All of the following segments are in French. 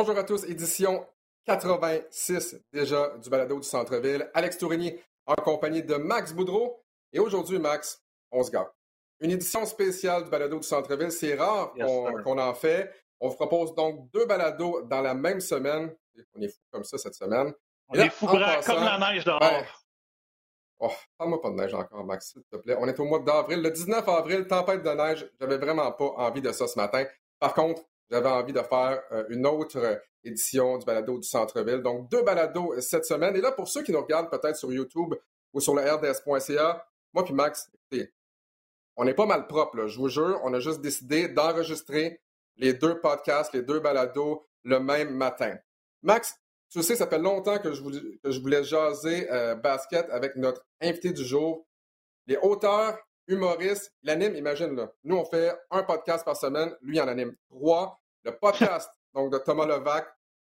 Bonjour à tous, édition 86 déjà du balado du centre-ville. Alex Tourigny en compagnie de Max Boudreau. Et aujourd'hui, Max, on se garde. Une édition spéciale du balado du centre-ville. C'est rare qu'on en fait. On vous propose donc deux balados dans la même semaine. On est fou comme ça cette semaine. On est fou comme la neige dehors. Ben, oh, parle-moi pas de neige encore, Max, s'il te plaît. On est au mois d'avril. Le 19 avril, tempête de neige. J'avais vraiment pas envie de ça ce matin. Par contre, j'avais envie de faire euh, une autre euh, édition du balado du centre-ville. Donc, deux balados euh, cette semaine. Et là, pour ceux qui nous regardent peut-être sur YouTube ou sur le rds.ca, moi puis Max, écoutez, on est pas mal propre, je vous jure. On a juste décidé d'enregistrer les deux podcasts, les deux balados le même matin. Max, tu sais, ça fait longtemps que je voulais, que je voulais jaser basket avec notre invité du jour. Les auteurs humoriste, il anime, imagine, là. Nous, on fait un podcast par semaine, lui en anime trois. Le podcast, donc, de Thomas Levac,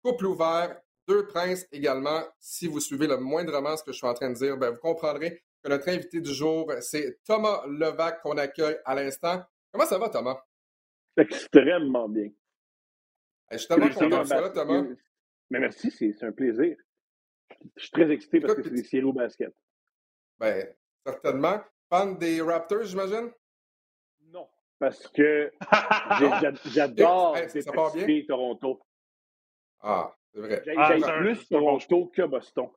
couple ouvert, deux princes également. Si vous suivez le moindrement ce que je suis en train de dire, ben, vous comprendrez que notre invité du jour, c'est Thomas Levac qu'on accueille à l'instant. Comment ça va, Thomas? Extrêmement bien. je suis tellement content de ça, Thomas. Mais merci, c'est un plaisir. Je suis très excité parce que c'est des séries au basket. Ben, certainement. Fan des Raptors, j'imagine? Non, parce que j'adore hey, Toronto. Ah, c'est vrai. J'ai ah, plus Toronto que Boston.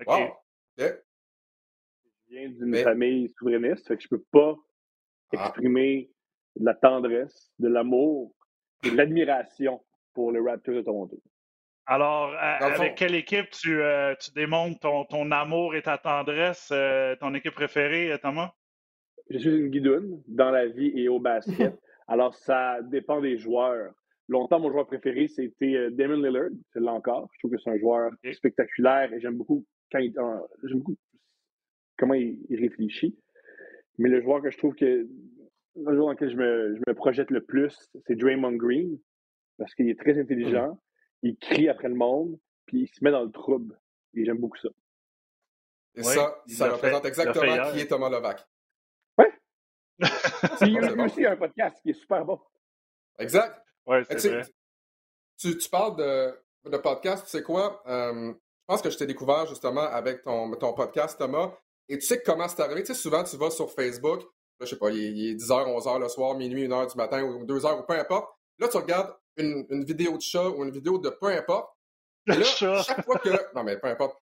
OK. Wow. Je viens d'une famille souverainiste, fait que je peux pas ah. exprimer de la tendresse, de l'amour et de l'admiration pour les Raptors de Toronto. Alors, avec quelle équipe tu, euh, tu démontres ton, ton, amour et ta tendresse, euh, ton équipe préférée, euh, Thomas? Je suis une guidoune dans la vie et au basket. Alors, ça dépend des joueurs. Longtemps, mon joueur préféré, c'était Damon Lillard. C'est là encore. Je trouve que c'est un joueur spectaculaire et j'aime beaucoup, quand il, j'aime beaucoup comment il, réfléchit. Mais le joueur que je trouve que le joueur dans lequel je me, je me projette le plus, c'est Draymond Green parce qu'il est très intelligent il crie après le monde, puis il se met dans le trouble. Et j'aime beaucoup ça. Et ça, ça représente exactement qui est Thomas Levac. Oui. il y a aussi un podcast qui est super bon. Exact. Ouais, c'est vrai. Tu, tu, parles de, de podcast, tu sais quoi? Euh, je pense que je t'ai découvert justement avec ton, ton podcast, Thomas. Et tu sais comment c'est arrivé? Tu sais, souvent, tu vas sur Facebook, je sais pas, il est, 10h, 11h le soir, minuit, 1h du matin ou 2h ou peu importe. Là, tu regardes une, vidéo de chat ou une vidéo de peu importe. Et là, chaque fois que. Non, mais peu importe.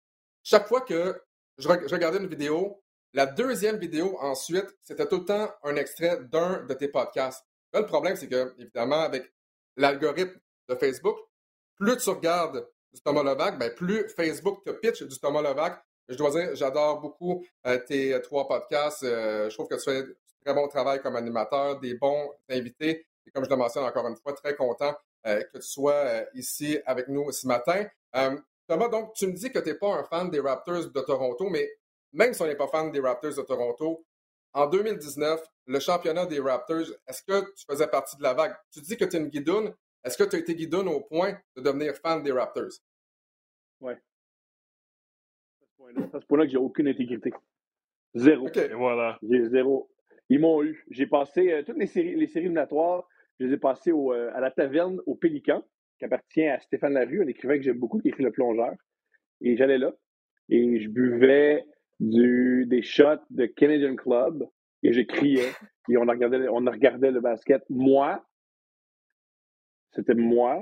Chaque fois que je, regardais une vidéo, la deuxième vidéo ensuite, c'était tout le temps un extrait d'un de tes podcasts. Là, le problème, c'est que, évidemment, avec l'algorithme de Facebook, plus tu regardes du Thomas Levac, ben, plus Facebook te pitch du Thomas Levac. Je dois dire, j'adore beaucoup euh, tes trois podcasts. Euh, je trouve que tu fais un très bon travail comme animateur, des bons invités. Et comme je le mentionne encore une fois, très content euh, que tu sois euh, ici avec nous ce matin. Euh, Thomas, donc, tu me dis que tu n'es pas un fan des Raptors de Toronto, mais même si on n'est pas fan des Raptors de Toronto, en 2019, le championnat des Raptors, est-ce que tu faisais partie de la vague? Tu dis que tu es une guidoune. Est-ce que tu as été guidoune au point de devenir fan des Raptors? Oui. C'est à ce point-là que j'ai aucune intégrité. Zéro. Et voilà. J'ai zéro. Ils m'ont eu. J'ai passé toutes les séries, les séries éliminatoires je les ai passés euh, à la taverne au Pélican, qui appartient à Stéphane Larue, un écrivain que j'aime beaucoup, qui écrit Le Plongeur. Et j'allais là et je buvais du, des shots de Canadian Club et je criais et on regardait, on regardait le basket. Moi, c'était moi,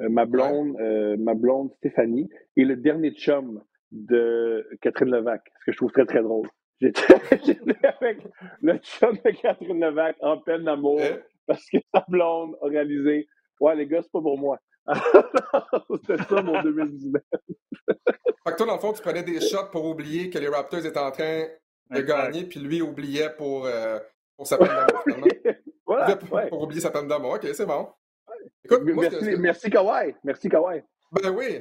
euh, ma blonde, euh, ma blonde Stéphanie et le dernier chum de Catherine Levac, ce que je trouve très très drôle. J'étais avec le chum de Catherine Levac en peine d'amour hein? Parce que sa blonde a réalisé Ouais, les gars, c'est pas pour moi. C'était ça mon 2019. fait que toi, dans le fond, tu prenais des shots pour oublier que les Raptors étaient en train de gagner, puis lui oubliait pour, euh, pour sa peine d'amour, voilà, pour, oublier sa peine d'amour. OK, c'est bon. Écoute, merci, moi, merci Kawhi. Merci Kawhi. Ben oui.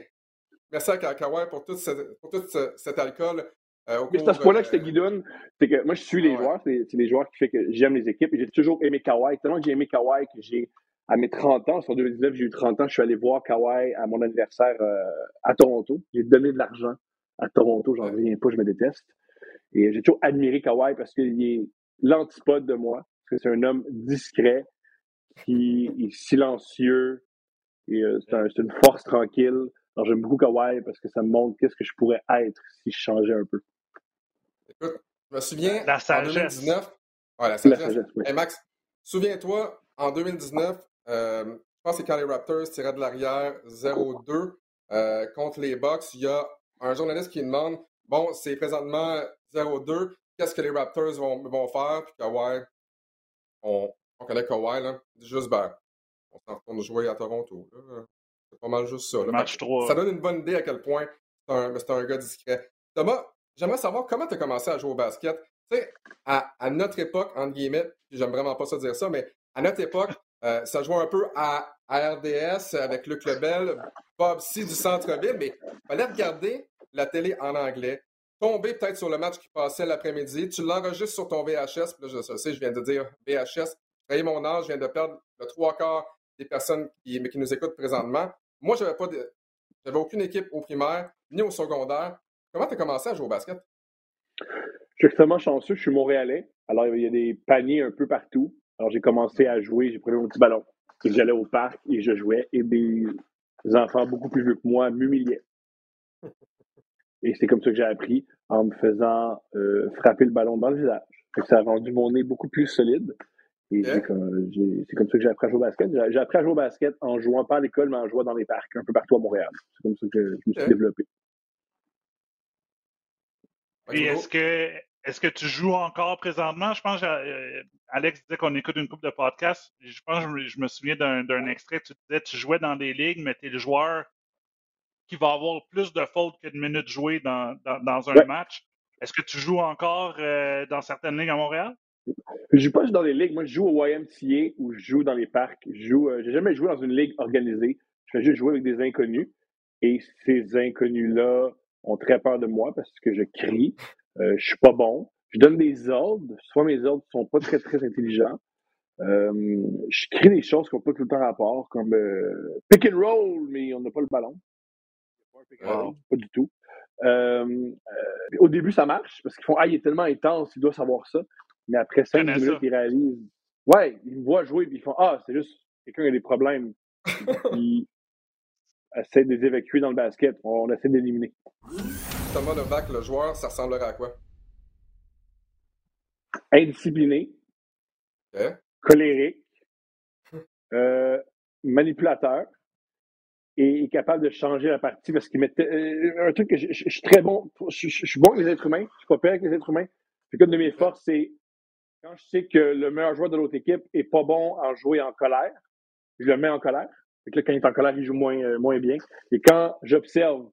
Merci à Kawhi pour tout, pour tout cet alcool. Euh, c'est à ce point-là que j'étais guidoune. C'est que moi, je suis les joueurs. C'est les joueurs qui fait que j'aime les équipes. Et j'ai toujours aimé Kawhi. Tellement que j'ai aimé Kawhi que j'ai à mes 30 ans, en 2019, j'ai eu 30 ans, je suis allé voir Kawhi à mon anniversaire euh, à Toronto. J'ai donné de l'argent à Toronto, j'en reviens pas, je me déteste. Et j'ai toujours admiré Kawhi parce qu'il est l'antipode de moi. Parce que c'est un homme discret, qui est silencieux, et euh, c'est une force tranquille. Alors j'aime beaucoup Kawhi parce que ça me montre qu'est-ce que je pourrais être si je changeais un peu. Écoute, je me souviens, la en 2019... Ouais, la sagesse. Max, souviens-toi, en 2019, euh, je pense que quand les Raptors tiraient de l'arrière 0-2 euh, contre les Bucks, il y a un journaliste qui demande Bon, c'est présentement 0-2, qu'est-ce que les Raptors vont, vont faire? Puis Kawhi, on, on connaît Kawhi, là, juste ben, on s'en retourne jouer à Toronto. C'est pas mal juste ça. Match 3. Ça donne une bonne idée à quel point c'est un, un, gars discret. Thomas, j'aimerais savoir comment tu as commencé à jouer au basket. Tu sais, à, notre époque, entre guillemets, j'aime vraiment pas ça dire ça, mais à notre époque, euh, ça jouait un peu à, RDS avec Luc Lebel, Bob C du centre-ville, mais il fallait regarder la télé en anglais, tomber peut-être sur le match qui passait l'après-midi, tu l'enregistres sur ton VHS, puis là, je sais, je viens de dire VHS, je mon âge, je viens de perdre le trois quarts des personnes qui, qui nous écoutent présentement. Moi, j'avais pas de, j'avais aucune équipe au primaire, ni au secondaire. Comment tu as commencé à jouer au basket? Je suis extrêmement chanceux, je suis montréalais. Alors, il y a des paniers un peu partout. Alors, j'ai commencé à jouer, j'ai pris mon petit ballon. Et j'allais au parc et je jouais. Et des enfants beaucoup plus vieux que moi m'humiliaient. Et c'est comme ça que j'ai appris en me faisant euh, frapper le ballon dans le visage. ça a rendu mon nez beaucoup plus solide. Et c'est comme, ça que j'ai appris à jouer au basket. J'ai appris à jouer au basket en jouant pas à l'école, mais en jouant dans les parcs, un peu partout à Montréal. C'est comme ça que je me suis développé. Et est-ce que est-ce que tu joues encore présentement? Je pense que euh, Alex disait qu'on écoute une coupe de podcasts. Je pense je me souviens d'un extrait. Tu disais tu jouais dans des ligues, mais tu es le joueur qui va avoir plus de fautes que de minutes jouées dans, dans, un match. Est-ce que tu joues encore euh, dans certaines ligues à Montréal? Je joue pas dans les ligues. Moi, je joue au YMCA ou je joue dans les parcs. Je joue. Euh, j'ai jamais joué dans une ligue organisée. Je fais juste jouer avec des inconnus. Et ces inconnus-là ont très peur de moi parce que je crie. Euh, je suis pas bon. Je donne des ordres. Soit mes ordres sont pas très, très intelligents. Euh, je crée des choses qui n'ont pas tout le temps rapport, comme euh, pick and roll, mais on n'a pas le ballon. Pas, pas du tout. Au début, ça marche parce qu'ils font Ah, il est tellement intense, il doit savoir ça. Mais après cinq minutes, ils réalisent Ouais, ils me voient jouer et ils font Ah, c'est juste quelqu'un qui a des problèmes. ils essaient de les évacuer dans le basket. On essaie d'éliminer. Thomas Levac, le joueur, ça ressemblerait à quoi? Indiscipliné, colérique, euh, manipulateur et capable de changer la partie parce qu'il mettait euh, un truc que je, suis très bon, je, suis bon avec les êtres humains, je suis pas pire avec les êtres humains. Puis une de mes forces, c'est quand je sais que le meilleur joueur de l'autre équipe est pas bon en jouer en colère, je le mets en colère. Fait que là, quand il est en colère, il joue moins, euh, moins bien. Et quand j'observe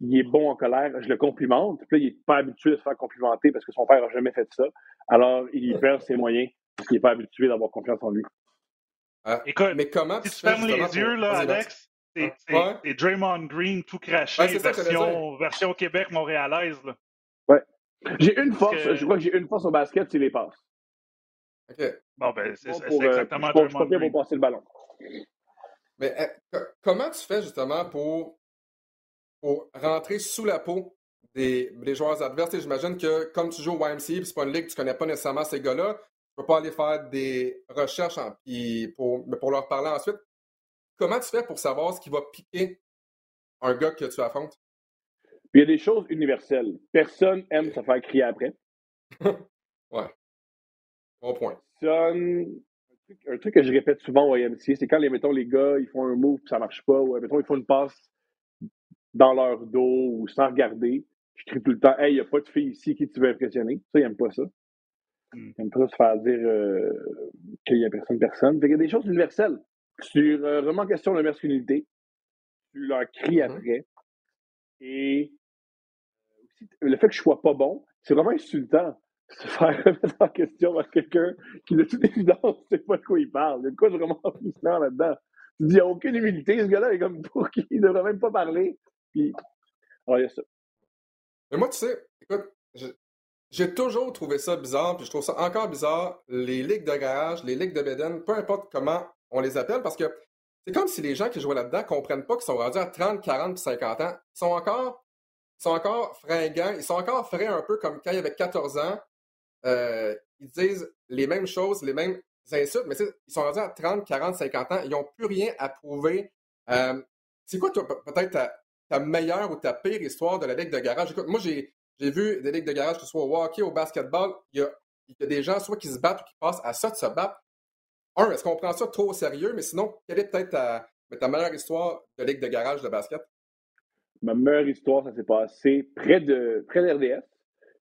il est bon en colère, je le complimente. Puis là, il n'est pas habitué de se faire complimenter parce que son père n'a jamais fait ça. Alors, il perd ses moyens parce qu'il n'est pas habitué d'avoir confiance en lui. Ah, Écoute, mais comment si tu, fermes les yeux, là, Alex, c'est ah, Draymond Green tout craché, version, version Québec montréalaise. Là. Ouais. J'ai une force, je crois que j'ai une force au basket, c'est les passes. OK. Bon, ben, c'est euh, exactement Je suis pour passer le ballon. Mais euh, comment tu fais justement pour pour rentrer sous la peau des, joueurs adverses? J'imagine que comme tu joues au YMCA, c'est pas une ligue, tu connais pas nécessairement ces gars-là, tu peux pas aller faire des recherches pour, pour leur parler ensuite. Comment tu fais pour savoir ce qui va piquer un gars que tu affrontes? Il y a des choses universelles. Personne aime se faire crier après. ouais. Bon point. Personne... Un truc, que je répète souvent au YMCA, c'est quand, les, mettons, les gars, ils font un move et ça marche pas, ou mettons, ils font une passe dans leur dos ou sans regarder. Je crie tout le temps Hey, il n'y a pas de fille ici qui tu veux impressionner. Ça, ils n'aiment pas ça. Hmm. Ils n'aiment pas se faire dire euh, qu'il n'y a personne, personne. il y a des choses universelles. Sur euh, vraiment question de masculinité, tu leur cries mm-hmm. après. Et euh, le fait que je sois pas bon, c'est vraiment insultant se faire remettre en question par quelqu'un qui, de toute évidence, ne sait pas de quoi il parle. Il y a de quoi vraiment frustrant là-dedans. Tu dis, il n'y a aucune humilité, ce gars-là est comme pour qui il ne devrait même pas parler. Puis, alors, y a ça. Mais moi, tu sais, écoute, j'ai toujours trouvé ça bizarre, puis je trouve ça encore bizarre, les ligues de garage, les ligues de Beden, peu importe comment on les appelle, parce que c'est comme si les gens qui jouent là-dedans comprennent pas qu'ils sont rendus à 30, 40 50 ans. Ils sont encore, ils sont encore fringants, ils sont encore frais un peu comme quand il y avait 14 ans. Euh, ils disent les mêmes choses, les mêmes insultes, mais ils sont rendus à 30, 40, 50 ans. Ils n'ont plus rien à prouver. Euh, c'est quoi, peut-être ta, meilleure ou ta pire histoire de la ligue de garage? Écoute, moi, j'ai, vu des ligues de garage, que ce soit au hockey, au basketball, il y a, des gens soit qui se battent ou qui passent à ça de se battre. Un, est-ce qu'on prend ça trop au sérieux? Mais sinon, quelle est peut-être ta, meilleure histoire de ligue de garage de basket? Ma meilleure histoire, ça s'est passé près de près d'RDS.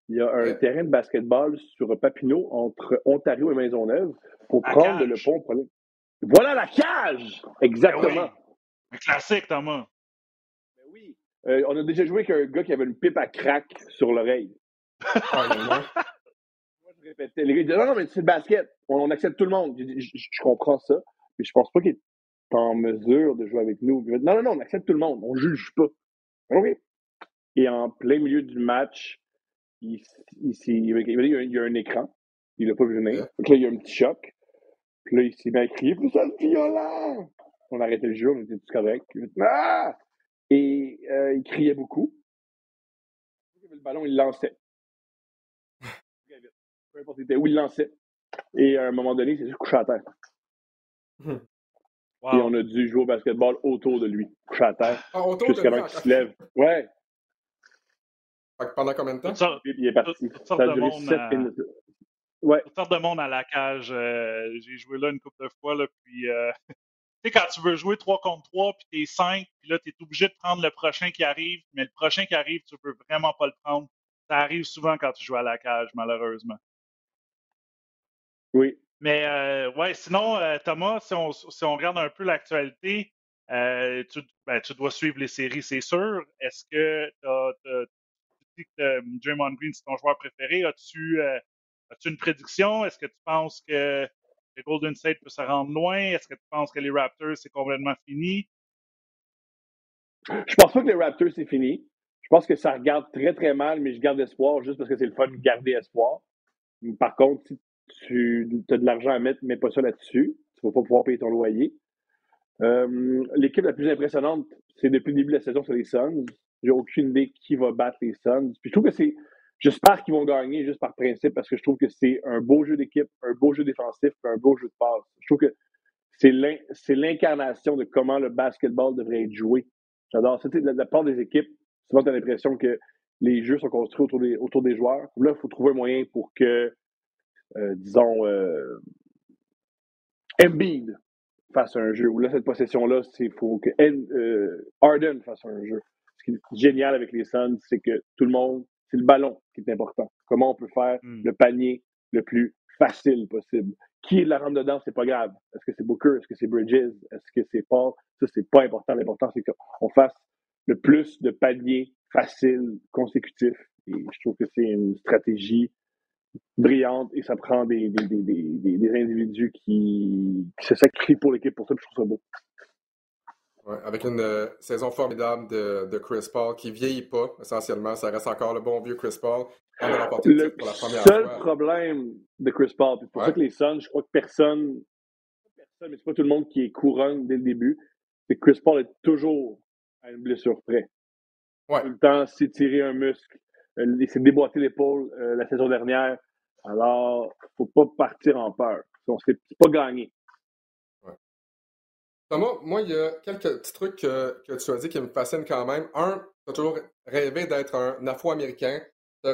Il y a un terrain de basketball sur Papineau entre Ontario et Maisonneuve pour prendre le pont. Voilà la cage! Exactement. Un classique, Thomas. Ben oui. Euh, on a déjà joué avec un gars qui avait une pipe à crack sur l'oreille. Moi, je répétais. Les gars disaient Non, non, mais c'est le basket. On, accepte tout le monde. Je, comprends ça, mais je pense pas qu'il est en mesure de jouer avec nous. Non, non, non, on accepte tout le monde. On juge pas. OK. Et en plein milieu du match, il, il, il, y a un écran. Il n'a pas vu venir. Donc là, il y a un petit choc. Puis là, il s'est mis à crier, plus ça violent! On a arrêté le jeu, on était tous corrects. Ah! Et euh, il criait beaucoup. Le ballon, il lançait. Peu importe où, il lançait. Et à un moment donné, il s'est couché à terre. Et on a dû jouer au basketball autour de lui, couché à terre. Ah, jusqu'à ce qu'il se lève. Ouais. Pendant combien de temps? il est parti. Ça a duré 7 minutes. Ouais. Toutes sortes de monde à la cage. Euh, j'ai joué là une couple de fois, là, puis euh, tu sais, quand tu veux jouer 3 contre 3, puis t'es 5, puis là, tu es obligé de prendre le prochain qui arrive, mais le prochain qui arrive, tu peux vraiment pas le prendre. Ça arrive souvent quand tu joues à la cage, malheureusement. Oui. Mais euh, ouais, sinon, Thomas, si on, si on regarde un peu l'actualité, tu, ben, tu dois suivre les séries, c'est sûr. Est-ce que tu dis que Draymond Green, c'est ton joueur préféré? As-tu As-tu une prédiction? Est-ce que tu penses que le Golden State peut se rendre loin? Est-ce que tu penses que les Raptors, c'est complètement fini? Je pense pas que les Raptors, c'est fini. Je pense que ça regarde très, très mal, mais je garde espoir juste parce que c'est le fun de garder espoir. Par contre, si tu as de l'argent à mettre, mets pas ça là-dessus. Tu vas pas pouvoir payer ton loyer. Euh, l'équipe la plus impressionnante, c'est depuis le début de la saison, c'est les Suns. J'ai aucune idée qui va battre les Suns. Puis je trouve que c'est J'espère qu'ils vont gagner juste par principe parce que je trouve que c'est un beau jeu d'équipe, un beau jeu défensif, un beau jeu de passe. Je trouve que c'est l'incarnation de comment le basketball devrait être joué. J'adore ça. La part des équipes, souvent tu as l'impression que les jeux sont construits autour des, autour des joueurs. Là, il faut trouver un moyen pour que, euh, disons, euh, Embiid fasse un jeu. Ou là, cette possession-là, il faut que euh, Arden fasse un jeu. Ce qui est génial avec les Suns, c'est que tout le monde c'est le ballon qui est important. Comment on peut faire hmm. le panier le plus facile possible? Qui est la rampe dedans, c'est pas grave. Est-ce que c'est Booker? Est-ce que c'est Bridges? Est-ce que c'est Paul? Ça, c'est pas important. L'important, c'est qu'on fasse le plus de paniers faciles, consécutifs. Et je trouve que c'est une stratégie brillante et ça prend des, des, des, des individus qui, qui, se sacrifient pour l'équipe pour ça. Je trouve ça beau avec une euh, saison formidable de, de, Chris Paul qui vieillit pas, essentiellement. Ça reste encore le bon vieux Chris Paul. le pour la première seul problème de Chris Paul, c'est pour ça que les Suns, je crois que personne, personne mais c'est pas tout le monde qui est courant dès le début, c'est que Chris Paul est toujours à une blessure près. Tout le temps, s'est tiré un muscle, euh, il s'est déboîté l'épaule euh, la saison dernière. Alors, faut pas partir en peur. C'est pas gagné. Thomas, moi, il y a quelques petits trucs que, tu as dit qui me fascinent quand même. Un, tu as toujours rêvé d'être un Afro-Américain. Tu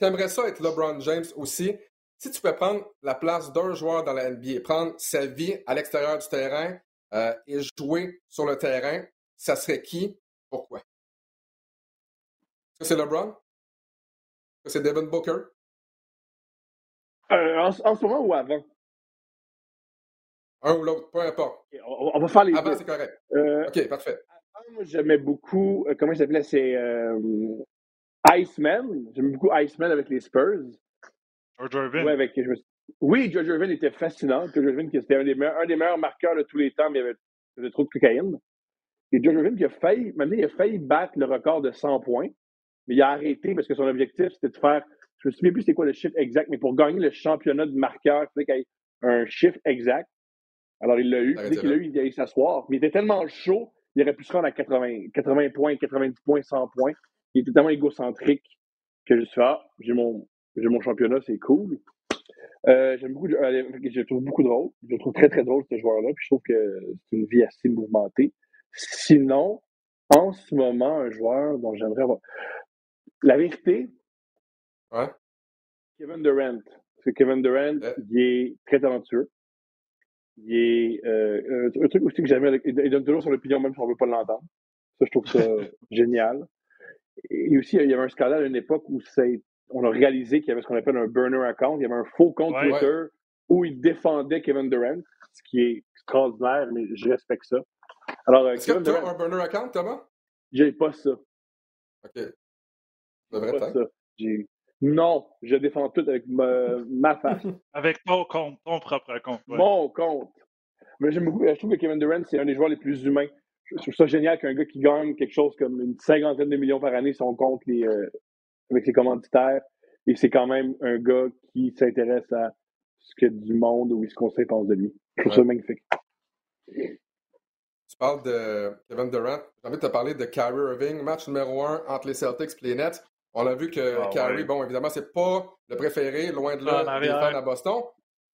aimerais ça être LeBron James aussi. Si tu peux prendre la place d'un joueur dans la NBA, prendre sa vie à l'extérieur du terrain euh, et jouer sur le terrain, ça serait qui? Pourquoi? Est-ce que c'est LeBron? Est-ce que c'est Devin Booker? Euh, en, ce moment ou avant? Un ou l'autre, peu importe. On, va faire les Avant, c'est correct. Euh, OK, parfait. Avant, moi, j'aimais beaucoup, euh, comment il s'appelait, c'est euh, Iceman. J'aimais beaucoup Iceman avec les Spurs. George Irvin. Ouais, avec, Oui, George Irvin était fascinant. George Irvin, c'était un, des meilleurs, un des meilleurs marqueurs de tous les temps, mais il y avait, trop de cocaïne. Et George Irvin, qui a failli, maintenant, il a failli battre le record de 100 points, mais il a arrêté parce que son objectif, c'était de faire Je me souviens plus c'est quoi le chiffre exact, mais pour gagner le championnat de marqueur, il fallait qu'il y ait un chiffre exact. Alors, il l'a eu. Dès qu'il l'a eu, il allait s'asseoir. Mais il était tellement chaud, il aurait pu se rendre à 80, 80 points, 90 points, 100 points. Il était tellement égocentrique que je suis ah, j'ai mon, j'ai mon championnat, c'est cool. Euh, j'aime beaucoup, euh, je le trouve beaucoup drôle. Je le trouve très, très drôle, ce joueur-là. Puis je trouve que c'est une vie assez mouvementée. Sinon, en ce moment, un joueur dont j'aimerais avoir. La vérité, ouais. Kevin Durant. Parce que Kevin Durant, il est très talentueux. Il est. Euh, un truc aussi que j'aime, il donne toujours son opinion, même si on ne veut pas l'entendre. Ça, je trouve ça génial. Et aussi, il y avait un scandale à une époque où on a réalisé qu'il y avait ce qu'on appelle un burner account. Il y avait un faux compte Twitter où il défendait Kevin Durant, ce qui est extraordinaire, mais je respecte ça. Alors, euh, Est-ce que tu as un burner account, Thomas? J'ai pas ça. OK. Devrait pas ça. Non, je défends tout avec ma, face. avec ton compte, ton propre compte. Mon compte. Mais j'aime beaucoup, je trouve que Kevin Durant, c'est un des joueurs les plus humains. Je trouve ça génial qu'un gars qui gagne quelque chose comme une cinquantaine de millions par année, son compte les, euh, avec ses commanditaires, et c'est quand même un gars qui s'intéresse à ce que du monde ou ce qu'on sait pense de lui. Je trouve ça magnifique. Tu parles de Kevin Durant. J'ai envie de te parler de Kyrie Irving, match numéro un entre les Celtics et les Nets. On a vu que ah, Kyrie, bon, évidemment, c'est pas le préféré, loin de là, des fans à Boston.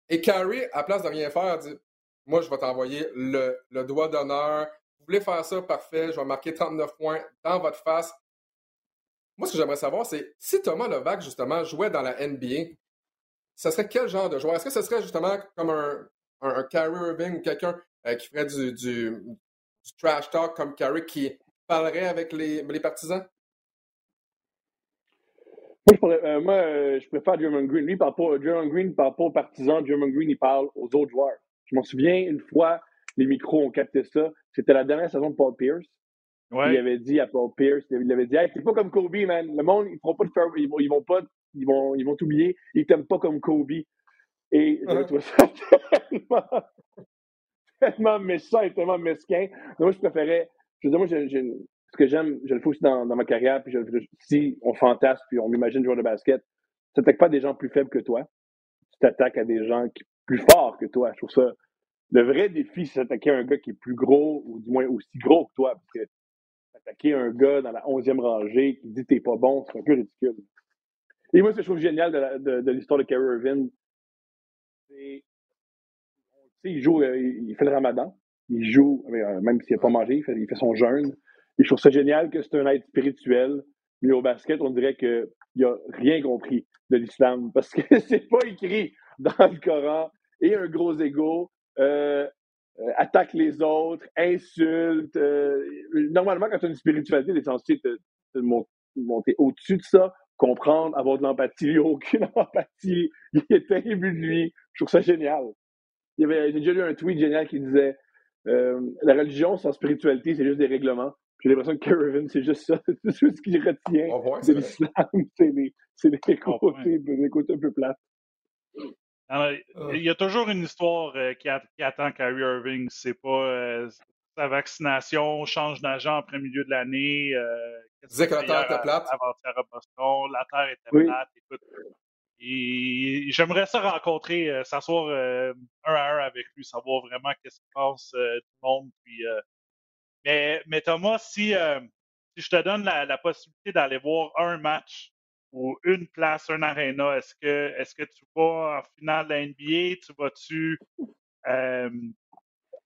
Et Kyrie, à place de rien faire, dit Moi, je vais t'envoyer le, le doigt d'honneur. Vous voulez faire ça, parfait. Je vais marquer 39 points dans votre face. Moi, ce que j'aimerais savoir, c'est si Thomas Levac, justement, jouait dans la NBA, ce serait quel genre de joueur? Est-ce que ce serait justement comme un, un, Kyrie Irving ou quelqu'un euh, qui ferait du, du, trash talk comme Kyrie qui parlerait avec les, les partisans? Moi, je, euh, moi, euh, je préfère German Green. Lui, il parle pas, German Green ne parle pas aux partisans. German Green, il parle aux autres joueurs. Je m'en souviens, une fois, les micros ont capté ça. C'était la dernière saison de Paul Pierce. Il avait dit à Paul Pierce, il avait dit, hey, c'est pas comme Kobe, man. Le monde, ils feront pas de faire, ils vont, ils vont pas, ils vont, ils vont t'oublier. Ils t'aiment pas comme Kobe. Et je uh-huh. trouve ça tellement, tellement méchant et tellement mesquin. moi, je préférais, je veux dire, moi, j'ai, ce que j'aime, je le fais aussi dans, ma carrière, puis je, si on fantasme, puis on m'imagine joueur de basket, tu n'attaques pas des gens plus faibles que toi. Tu t'attaques à des gens plus forts que toi. Je trouve ça. Le vrai défi, c'est s'attaquer à un gars qui est plus gros, ou du moins aussi gros que toi. Parce que attaquer un gars dans la 11e rangée qui dit t'es pas bon, c'est un peu ridicule. Et moi, ce que je trouve génial de, de, l'histoire de Kerry Irvin, c'est. Il joue, euh, il fait le ramadan. Il joue, euh, même s'il n'a pas mangé, il fait son jeûne. Je trouve ça génial que c'est un être spirituel. Mais au basket, on dirait qu'il n'a rien compris de l'islam parce que c'est pas écrit dans le Coran. Et un gros ego, euh, euh, attaque les autres, insulte. Euh, normalement, quand tu as une spiritualité, tu es censé te, monter au-dessus de ça, comprendre, avoir de l'empathie. Il aucune empathie. Il était ému de lui. Je trouve ça génial. J'ai déjà lu un tweet génial qui disait La religion sans spiritualité, c'est juste des règlements. J'ai l'impression que Kevin, c'est juste ça. C'est tout ce qui retient de l'islam. C'est les, les, côtés, les côtés un peu plates. Ah. il y a toujours une histoire euh, qui, attend Kyrie Irving. C'est pas euh, sa vaccination, change d'agent après milieu de l'année. Euh, disait que la Terre était plate. à Boston, la Terre était plate. Écoute, j'aimerais ça rencontrer, euh, s'asseoir un à un avec lui, savoir vraiment qu'est-ce qu'il pense du monde. Puis, mais, mais Thomas, si, si je te donne la, la possibilité d'aller voir un match ou une place, un aréna, est-ce que, est-ce que tu vas en finale de la NBA? Tu vas-tu euh,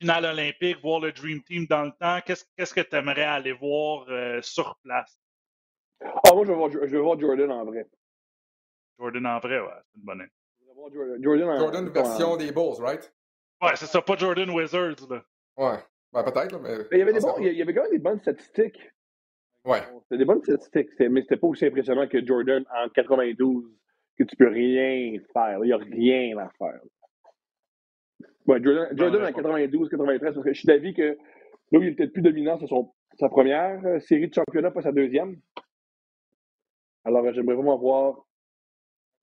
finale olympique, voir le Dream Team dans le temps? Qu'est-ce, qu'est-ce que tu aimerais aller voir euh, sur place? Ah, moi, je vais, voir, je vais voir Jordan en vrai. Jordan en vrai, ouais, c'est une bonne idée. Jordan, Jordan, version des Bulls, right? Ouais, c'est ça, pas Jordan Wizards, là. Ouais, ben, peut-être, mais. mais il, y avait des bons, il y avait quand même des bonnes statistiques. Ouais. C'était des bonnes statistiques, mais c'était pas aussi impressionnant que Jordan en 92, que tu peux rien faire. Il n'y a rien à faire. Ouais, Jordan, Jordan en 92, 93, parce que je suis d'avis que là où il était le plus dominant, c'est sa première euh, série de championnat, pas sa deuxième. Alors, j'aimerais vraiment voir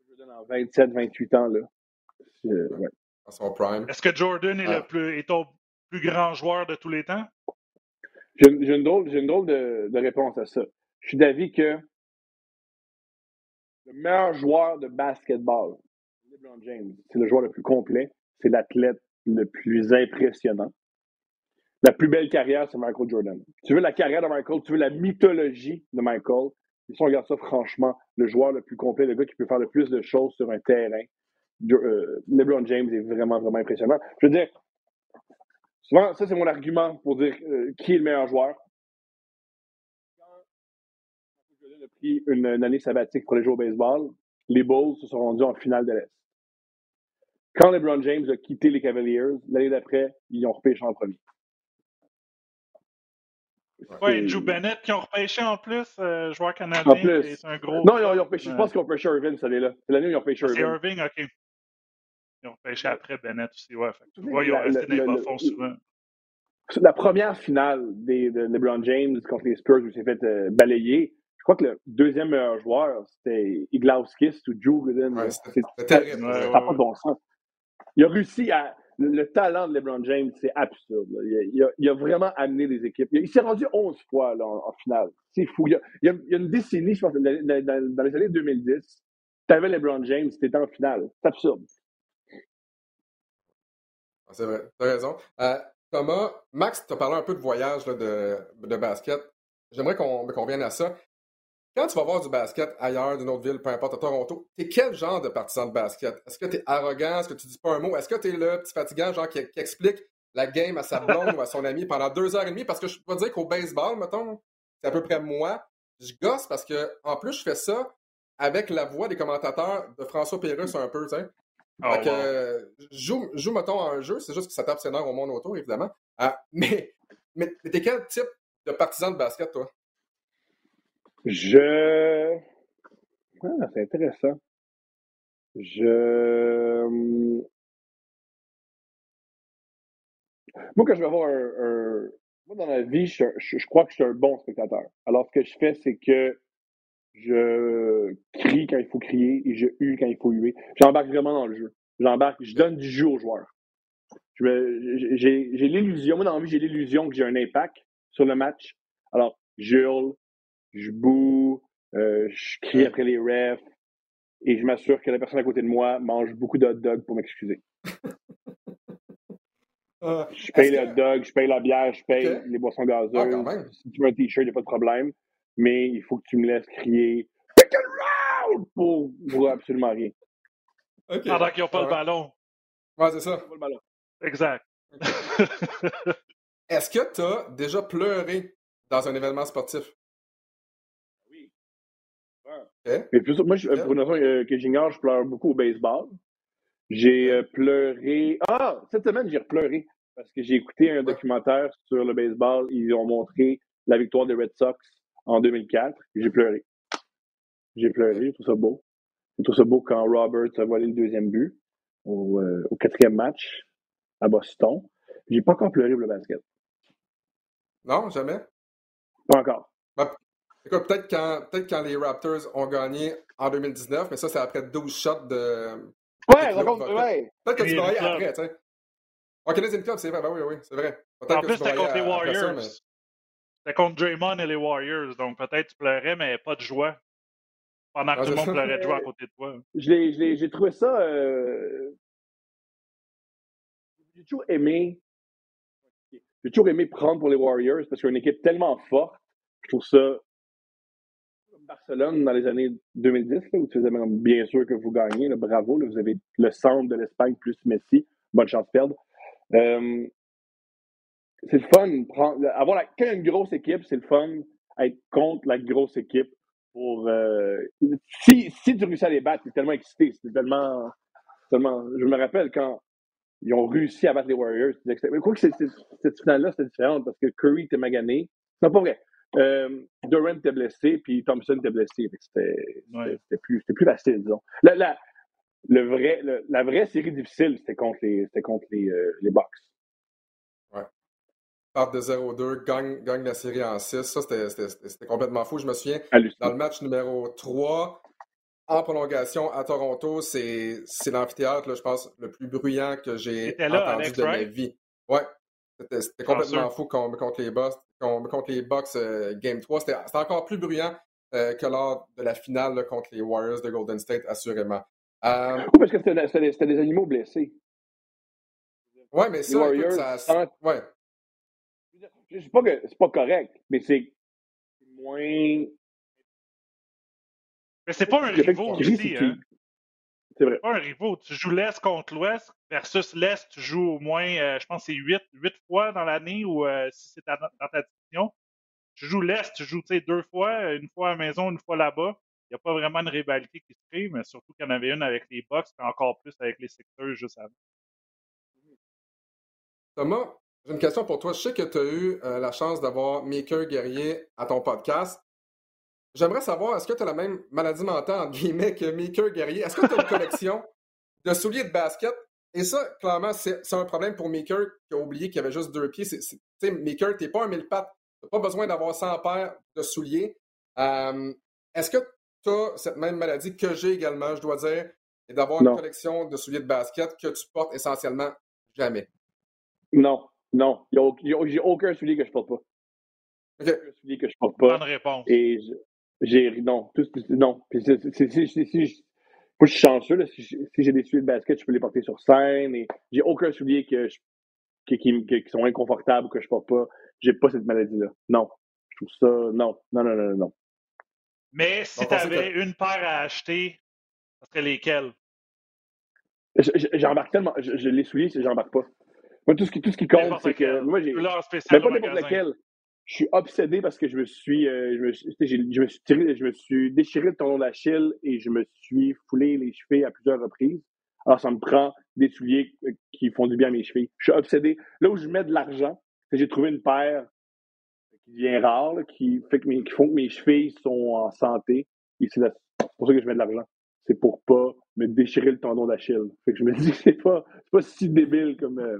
Jordan en 27, 28 ans. Là. Ouais. son prime. Est-ce que Jordan est, le ah. plus, est ton plus grand joueur de tous les temps? J'ai une, drôle, une drôle de, de, réponse à ça. Je suis d'avis que le meilleur joueur de basketball, LeBron James, c'est le joueur le plus complet, c'est l'athlète le plus impressionnant. La plus belle carrière, c'est Michael Jordan. Tu veux la carrière de Michael, tu veux la mythologie de Michael. Et si on regarde ça, franchement, le joueur le plus complet, le gars qui peut faire le plus de choses sur un terrain, euh, LeBron James est vraiment, vraiment impressionnant. Je veux dire, souvent, ça, c'est mon argument pour dire euh, qui est le meilleur joueur. Quand Jordan a pris une, une, année sabbatique pour les jouer au baseball, les Bulls se sont rendus en finale de l'Est. Quand LeBron James a quitté les Cavaliers, l'année d'après, ils ont repêché en premier. Oui, Joe Bennett qui ont repêché en plus, euh, joueur canadien. En plus. C'est un gros. Non, ils ont, ils ont repêché, je pense qu'ils ont repêché Irving cette année-là. C'est l'année où ils ont repêché Irving. C'est Irving, ok. Ils ont repêché après Bennett aussi, ouais. Fait, vois, ils ont resté dans les bas souvent. La première finale des, de LeBron James contre les Spurs où il s'est fait euh, balayer, je crois que le deuxième meilleur joueur, c'était Iglauskis ou Joe Gooden. Ouais, c'était terrible. Ça n'a pas de bon sens. Il a réussi à le, talent de LeBron James, c'est absurde. Il a, il, a, vraiment amené des équipes. Il, s'est rendu 11 fois là, en, finale. C'est fou. Il y, a, une décennie, je pense, dans, les années 2010, tu avais LeBron James, tu étais en finale. C'est absurde. Ah, c'est vrai, tu as raison. Euh, Thomas, Max, tu as parlé un peu de voyage de, basket. J'aimerais qu'on qu vienne à ça. Quand tu vas voir du basket ailleurs, d'une autre ville, peu importe, à Toronto, t'es quel genre de partisan de basket? Est-ce que t'es arrogant? Est-ce que tu dis pas un mot? Est-ce que t'es le petit fatigant, genre, qui, explique la game à sa blonde ou à son ami pendant deux heures et demie? Parce que je peux dire qu'au baseball, mettons, c'est à peu près moi. Je gosse parce que, en plus, je fais ça avec la voix des commentateurs de François Pérusse un peu, tu sais. Oh, que, joue, joue, mettons, à un jeu, c'est juste que ça tape ses nerfs au monde autour, évidemment. Ah, mais, mais t'es quel type de partisan de basket, toi? Je. Ah, c'est intéressant. Je. Moi, quand je vais avoir un. Moi, dans la vie, je, je, crois que je suis un bon spectateur. Alors, ce que je fais, c'est que je crie quand il faut crier et je hue quand il faut huer. J'embarque vraiment dans le jeu. J'embarque, je donne du jeu aux joueurs. J'ai l'illusion, moi dans la vie, j'ai l'illusion que j'ai un impact sur le match. Alors, je hurle, je boue, euh, je crie après les refs et je m'assure que la personne à côté de moi mange beaucoup de hot dogs pour m'excuser. Euh, je paye les hot dogs, je paye la bière, je paye les boissons gazeuses. Ah, si tu veux un t-shirt, il n'y a pas de problème. Mais il faut que tu me laisses crier pour, pour absolument rien. Pendant qu'ils n'ont pas le ballon. Ouais, c'est ça. Pas le ballon. Exact. Est-ce que tu as déjà pleuré dans un événement sportif? Mais plus, moi, je, pour une raison euh, que j'ignore, je pleure beaucoup au baseball. J'ai euh, pleuré. Ah, cette semaine, j'ai pleuré parce que j'ai écouté un documentaire sur le baseball. Ils ont montré la victoire des Red Sox en 2004. J'ai pleuré. J'ai pleuré, je trouve ça beau. Je trouve ça beau quand Roberts a volé le deuxième but au, euh, au quatrième match à Boston. J'ai pas encore pleuré pour le basket. Non, jamais? Pas encore. Bah, Écoute, peut-être quand, peut quand les Raptors ont gagné en 2019, mais ça, c'est après 12 shots de. Ouais, ouais. Peut-être que tu vas y après, tu sais. En Canadian Club, c'est vrai, ben oui, oui, c'est vrai. En plus, c'était contre les Warriors. C'était contre Draymond et les Warriors, donc peut-être tu pleurais, mais pas de joie. Pendant que ah, tout le monde pleurait de joie à côté de toi. J'ai trouvé ça. Euh... J'ai toujours aimé. J'ai toujours aimé prendre pour les Warriors parce qu'une équipe tellement forte, je trouve ça Barcelone dans les années 2010, où tu faisais bien sûr que vous gagnez, bravo, vous avez le centre de l'Espagne plus Messi, bonne chance de perdre. Euh, c'est le fun, prendre, avoir la, quand une grosse équipe, c'est le fun être contre la grosse équipe. Pour, euh, si, si tu réussis à les battre, tu es tellement excité, c'est tellement, tellement. Je me rappelle quand ils ont réussi à battre les Warriors. Mais quoi que cette finale-là, c'était différent parce que Curry était magané. Non, pas vrai. Euh, Durant était blessé, puis Thompson était blessé. C'était plus, plus facile, disons. La, la, le vrai, la vraie série difficile, c'était contre les, contre les, euh, les Bucks. Part de 0-2, gagne, gagne la série en 6. Ça, c'était complètement fou. Je me souviens, dans le match numéro 3, en prolongation à Toronto, c'est l'amphithéâtre, je pense, le plus bruyant que j'ai entendu de ma vie. Ouais. C'était complètement fou contre, contre les Bucks contre les Bucks euh, Game 3. C'était encore plus bruyant euh, que lors de la finale contre les Warriors de Golden State, assurément. Euh, oui, parce que c'était des animaux blessés. Oui, mais ça, Warriors, écoute, ça, ouais. Je pas que c'est pas correct, mais c'est moins. Mais c'est pas un rivaux aussi, hein? C'est vrai. pas un rivaux. Tu joues l'Est contre l'Ouest versus l'Est, tu joues au moins, euh, je pense, c'est 8, 8 fois dans l'année ou euh, si c'est dans ta division. Tu joues l'Est, tu joues deux fois, une fois à la maison, une fois là-bas. Il n'y a pas vraiment de rivalité qui se crée, mais surtout qu'il y en avait une avec les Bucks, et encore plus avec les secteurs juste avant. Thomas, j'ai une question pour toi. Je sais que tu as eu euh, la chance d'avoir Maker Guerrier à ton podcast. J'aimerais savoir, est-ce que tu as la même maladie mentale, entre guillemets, que Maker Guerrier? Est-ce que tu as une collection de souliers de basket? Et ça, clairement, c'est un problème pour Maker qui a oublié qu'il y avait juste deux pieds. Tu sais, Maker, t'es pas un mille pattes. Tu pas besoin d'avoir 100 paires de souliers. Euh, est-ce que tu as cette même maladie que j'ai également, je dois dire, et d'avoir une collection de souliers de basket que tu portes essentiellement jamais? Non, non. J'ai aucun soulier que je porte pas. Aucun soulier que je porte pas. Bonne réponse. Et j'ai. Non. Tout, non. Puis c'est, moi, je suis chanceux. Là. Si, j'ai des souliers de basket, je peux les porter sur scène. Et j'ai aucun soulier que qui, qui, qui, sont inconfortables, que je porte pas. J'ai pas cette maladie-là. Non. Je trouve ça. Non. Non, non, non, non. Mais si tu avais une paire à acheter, ce serait lesquelles? J'embarque tellement. Je, les souliers, j'embarque pas. Moi, tout ce qui, tout ce qui compte, c'est que. Moi, j'ai. Mais pas n'importe lequel. Je suis obsédé parce que je me suis. Euh, je, me, je, me suis tiré, je me suis déchiré le tendon d'Achille et je me suis foulé les cheveux à plusieurs reprises. Alors, ça me prend des souliers euh, qui font du bien à mes chevilles. Je suis obsédé. Là où je mets de l'argent, c'est j'ai trouvé une paire qui devient rare, qui, fait que mes, qui font que mes chevilles sont en santé. Et c'est pour ça que je mets de l'argent. C'est pour pas me déchirer le tendon d'Achille. Fait que je me dis que c'est pas, pas si débile comme, euh,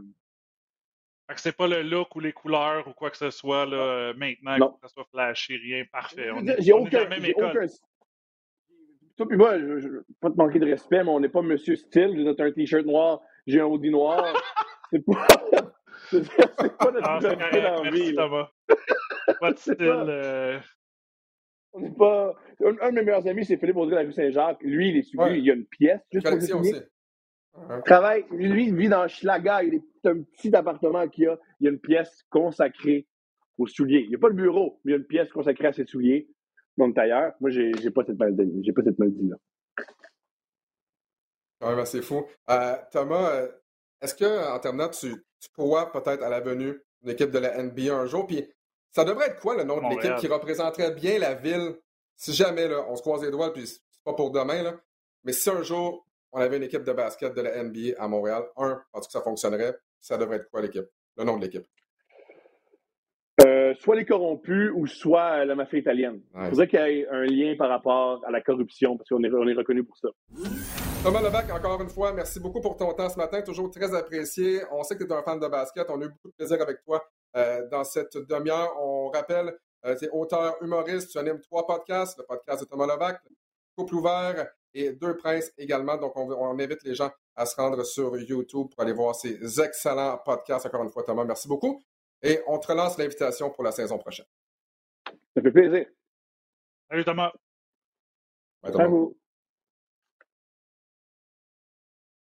fait que c'est pas le look ou les couleurs ou quoi que ce soit là, euh, maintenant, que ça soit flashy, rien, parfait. J'ai aucun, aucun. Toi puis moi, je, je, pas te manquer de respect, mais on n'est pas Monsieur Style. J'ai un t-shirt noir, j'ai un hoodie noir. c'est pas. c'est pas notre ah, dans merci, Thomas. Pas de style. Euh... On n'est pas. Un, de mes meilleurs amis, c'est Philippe Audrey de la rue Saint-Jacques. Lui, il est suivi, il y a une pièce juste pour le Travaille, lui, il vit dans Schlaga. Il est un petit appartement qu'il a. Il y a une pièce consacrée aux souliers. Il n'y a pas le bureau, mais il y a une pièce consacrée à ses souliers. Mon tailleur. Moi, j'ai, j'ai pas cette maladie. J'ai pas cette maladie-là. Quand même assez fou. Euh, Thomas, euh, est-ce que en terminant, tu, tu pourras peut-être à la venue une équipe de la NBA un jour? Puis ça devrait être quoi le nom de l'équipe qui représenterait bien la ville? Si jamais là, on se croise les doigts, puis c'est pas pour demain, là, mais si un jour on avait une équipe de basket de la NBA à Montréal. Un, parce que ça fonctionnerait. Ça devrait être quoi l'équipe? Le nom de l'équipe? Euh, soit les corrompus ou soit la mafia italienne. Il faudrait qu'il y ait un lien par rapport à la corruption, parce qu'on est, on est reconnu pour ça. Thomas Levac, encore une fois, merci beaucoup pour ton temps ce matin, toujours très apprécié. On sait que tu es un fan de basket, on a eu beaucoup de plaisir avec toi euh, dans cette demi-heure. On rappelle, euh, tu es auteur humoriste, tu animes trois podcasts, le podcast de Thomas Levac, Couple ouvert et Deux Princes également. Donc, on, invite les gens à se rendre sur YouTube pour aller voir ces excellents podcasts. Encore une fois, Thomas, merci beaucoup. Et on te relance l'invitation pour la saison prochaine. Ça fait plaisir. Salut Thomas. Bye, Thomas.